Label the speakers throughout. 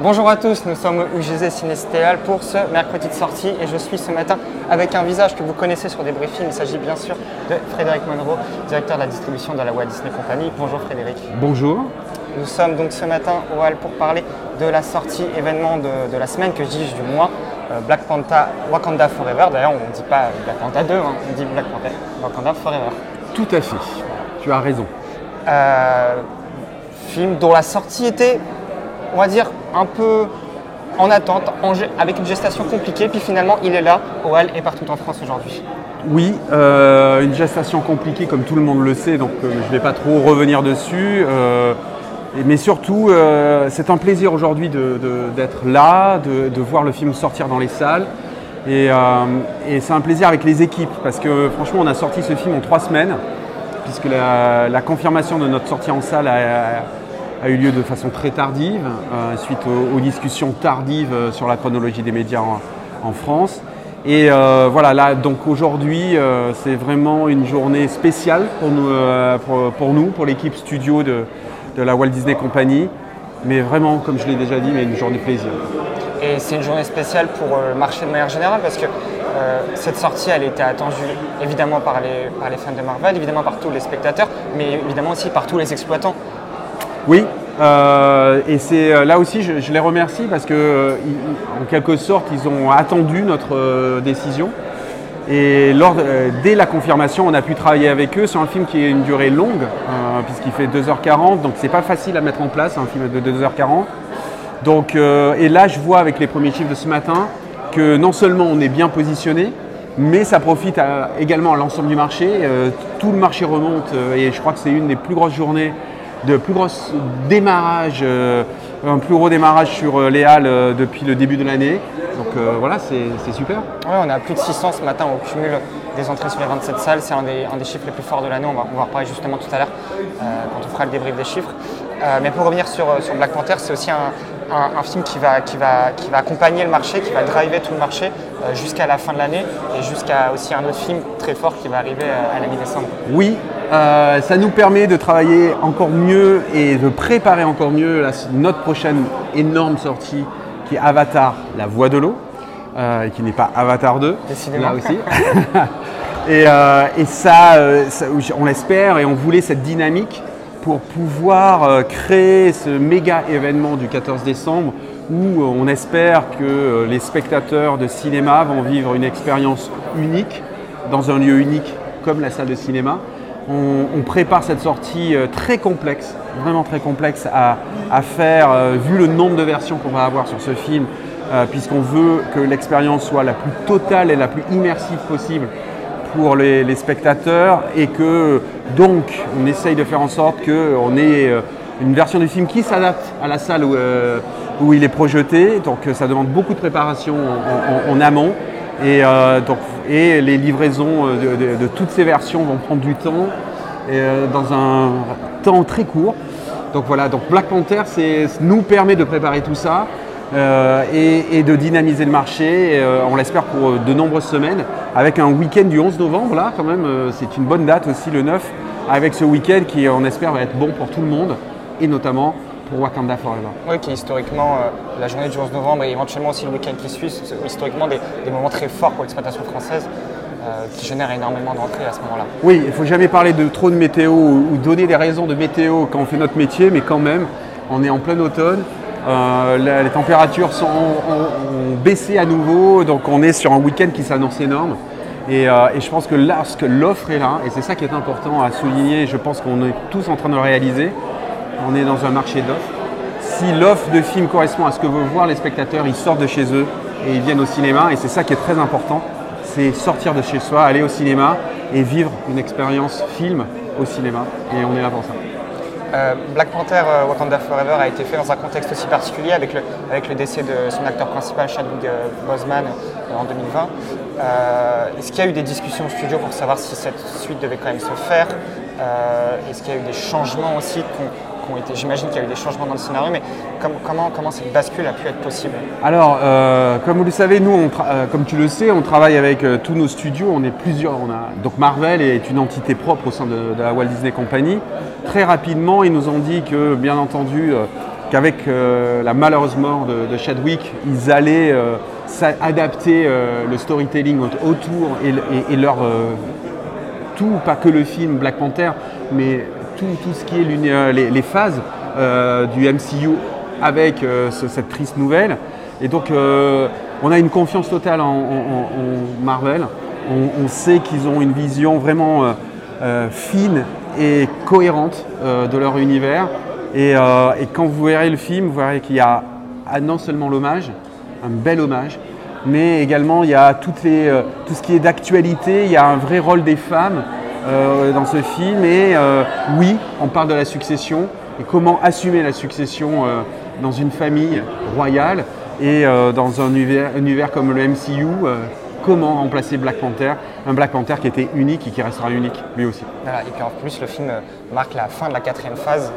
Speaker 1: Bonjour à tous, nous sommes au UGZ Cinestéal pour ce mercredi de sortie et je suis ce matin avec un visage que vous connaissez sur des briefings. Il s'agit bien sûr de Frédéric Monroe, directeur de la distribution de la Walt Disney Company. Bonjour Frédéric.
Speaker 2: Bonjour.
Speaker 1: Nous sommes donc ce matin au Hall pour parler de la sortie événement de, la semaine, que dis-je du mois, euh, Black Panther Wakanda Forever. D'ailleurs, on ne dit pas Black Panther 2, hein, on dit Black Panther Wakanda Forever.
Speaker 2: Tout à fait, tu as raison.
Speaker 1: Euh, film dont la sortie était on va dire, un peu en attente, avec une gestation compliquée, puis finalement il est là, Hall et partout en France aujourd'hui.
Speaker 2: Oui, euh, une gestation compliquée comme tout le monde le sait, donc euh, je ne vais pas trop revenir dessus. Euh, mais surtout, c'est un plaisir aujourd'hui d'être là, de, voir le film sortir dans les salles. Et, c'est un plaisir avec les équipes, parce que franchement, on a sorti ce film en trois semaines, puisque la, confirmation de notre sortie en salle a, a eu lieu de façon très tardive, euh, suite aux, discussions tardives euh, sur la chronologie des médias en, France. Et euh, voilà, là, donc aujourd'hui, c'est vraiment une journée spéciale pour nous, pour, nous, pour l'équipe studio de, la Walt Disney Company. Mais vraiment, comme je l'ai déjà dit, mais une journée plaisir.
Speaker 1: Et c'est une journée spéciale pour le marché de manière générale parce que cette sortie, elle était attendue évidemment par les, par les fans de Marvel, évidemment par tous les spectateurs, mais évidemment aussi par tous les exploitants.
Speaker 2: Oui, euh, et c'est euh, là aussi, je, les remercie parce que, euh, en quelque sorte, ils ont attendu notre décision. Et dès la confirmation, on a pu travailler avec eux sur un film qui est une durée longue, puisqu'il fait 2h40, donc c'est pas facile à mettre en place un film de 2h40. Donc, et là, je vois avec les premiers chiffres de ce matin que non seulement on est bien positionné, mais ça profite également à l'ensemble du marché. tout le marché remonte et je crois que c'est une des plus grosses journées de plus gros démarrage, euh, un plus gros démarrage sur euh, les Halles euh, depuis le début de l'année. Donc voilà, c'est super.
Speaker 1: On a plus de 600 ce matin au cumul des entrées sur les 27 salles. C'est un des, chiffres les plus forts de l'année. On va, on va en reparler justement tout à l'heure quand on fera le débrief des chiffres. Mais pour revenir sur, sur Black Panther, c'est aussi un, un, film qui va, qui, va, qui va accompagner le marché, qui va driver tout le marché euh, jusqu'à la fin de l'année et jusqu'à aussi un autre film très fort qui va arriver euh, à la mi-décembre.
Speaker 2: Oui, euh, ça nous permet de travailler encore mieux et de préparer encore mieux notre prochaine énorme sortie qui est Avatar, la voix de l'eau, et qui n'est pas Avatar 2,
Speaker 1: là
Speaker 2: aussi. et, et ça, on l'espère et on voulait cette dynamique pour pouvoir euh, créer ce méga événement du 14 décembre où euh, on espère que euh, les spectateurs de cinéma vont vivre une expérience unique dans un lieu unique comme la salle de cinéma. On, prépare cette sortie très complexe, vraiment très complexe à, faire, vu le nombre de versions qu'on va avoir sur ce film, puisqu'on veut que l'expérience soit la plus totale et la plus immersive possible pour les, spectateurs et que donc on essaye de faire en sorte qu'on ait euh, une version du film qui s'adapte à la salle où, euh, il est projeté. Donc ça demande beaucoup de préparation en, amont. Et, euh, les livraisons de, toutes ces versions vont prendre du temps dans un temps très court. Donc voilà, donc Black Panther nous permet de préparer tout ça. Euh, et, de dynamiser le marché, euh, on l'espère pour euh, de nombreuses semaines, avec un week-end du 11 novembre, là quand même, c'est une bonne date aussi le 9, avec ce week-end qui on espère va être bon pour tout le monde, et notamment pour Wakanda Forever.
Speaker 1: Oui, qui est historiquement la journée du 11 novembre et éventuellement aussi le week-end qui suit, historiquement des, moments très forts pour l'exploitation française. qui génèrent énormément d'entrées à ce moment-là.
Speaker 2: Oui, il ne faut jamais parler de trop de météo ou donner des raisons de météo quand on fait notre métier, mais quand même, on est en plein automne, euh, les températures sont, ont, baissé à nouveau, donc on est sur un week-end qui s'annonce énorme. Euh, et, je pense que lorsque l'offre est là, et c'est ça qui est important à souligner, je pense qu'on est tous en train de réaliser, on est dans un marché d'offres. Si l'offre de film correspond à ce que veulent voir les spectateurs, ils sortent de chez eux et ils viennent au cinéma, et c'est ça qui est très important, c'est sortir de chez soi, aller au cinéma et vivre une expérience film au cinéma. Et on est là pour ça.
Speaker 1: Euh, Black Panther euh, Wakanda Forever a été fait dans un contexte aussi particulier avec le, avec le décès de son acteur principal Chadwick euh, Boseman en 2020. Est-ce qu'il y a eu des discussions au studio pour savoir si cette suite devait quand même se faire? Est-ce qu'il y a eu des changements aussi J'imagine qu'il y a eu des changements dans le scénario, mais comment, cette bascule a pu être possible
Speaker 2: Alors, comme vous le savez, nous, comme tu le sais, on travaille avec tous nos studios. On est plusieurs. On donc Marvel est une entité propre au sein de, la Walt Disney Company. Très rapidement, ils nous ont dit que, bien entendu, euh, qu'avec la malheureuse mort de, Chadwick, ils allaient adapter le storytelling autour et, leur tout, pas que le film Black Panther, mais tout, ce qui est les, phases du MCU avec cette triste nouvelle. Et donc, on a une confiance totale en, Marvel. On, sait qu'ils ont une vision vraiment euh, euh, fine et cohérente euh, de leur univers. Et, quand vous verrez le film, vous verrez qu'il y a ah, non seulement l'hommage, un bel hommage, mais également il y a tout ce qui est d'actualité, il y a un vrai rôle des femmes dans ce film. Et oui, on parle de la succession et comment assumer la succession dans une famille royale. Et euh, dans un univers, comme le MCU, euh, comment remplacer Black Panther Un Black Panther qui était unique et qui restera unique lui aussi.
Speaker 1: et puis en plus, le film marque la fin de la quatrième phase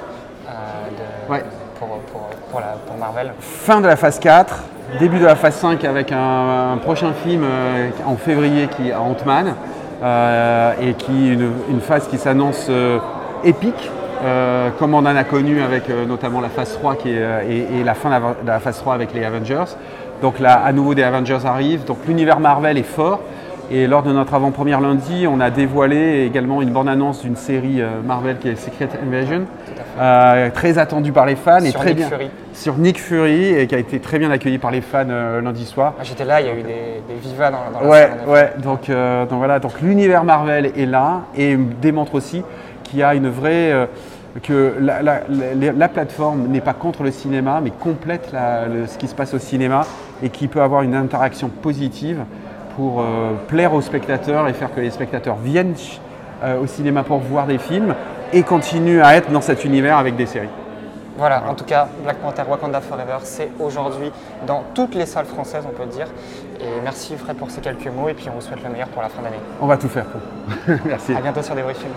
Speaker 1: euh, pour, Marvel.
Speaker 2: Fin de la phase 4, début de la phase 5 avec un, prochain film en février qui est Ant-Man. Et qui une, une phase qui s'annonce épique euh, comme on en a connu avec euh, notamment la phase 3 qui est, euh, et, la fin de la, phase 3 avec les Avengers. Donc là, à nouveau, des Avengers arrivent. Donc l'univers Marvel est fort. Et lors de notre avant-première lundi, on a dévoilé également une bande-annonce d'une série Marvel qui est Secret Invasion, très attendue par les fans
Speaker 1: et
Speaker 2: très
Speaker 1: bien Fury.
Speaker 2: sur Nick Fury et qui a été très bien accueilli par les fans lundi soir.
Speaker 1: Ah, j'étais là, il y a eu des, vivas dans, dans
Speaker 2: ouais, la Ouais, donc, donc voilà, donc l'univers Marvel est là et démontre aussi qu'il y a une vraie que la, plateforme n'est pas contre le cinéma, mais complète ce qui se passe au cinéma et qui peut avoir une interaction positive pour euh, plaire aux spectateurs et faire que les spectateurs viennent euh, au cinéma pour voir des films et continuent à être dans cet univers avec des séries.
Speaker 1: Voilà, en tout cas, Black Panther Wakanda Forever, c'est aujourd'hui dans toutes les salles françaises, on peut dire. Et merci Fred pour ces quelques mots, et puis on vous souhaite le meilleur pour la fin d'année.
Speaker 2: On va tout faire pour. merci.
Speaker 1: À bientôt sur films.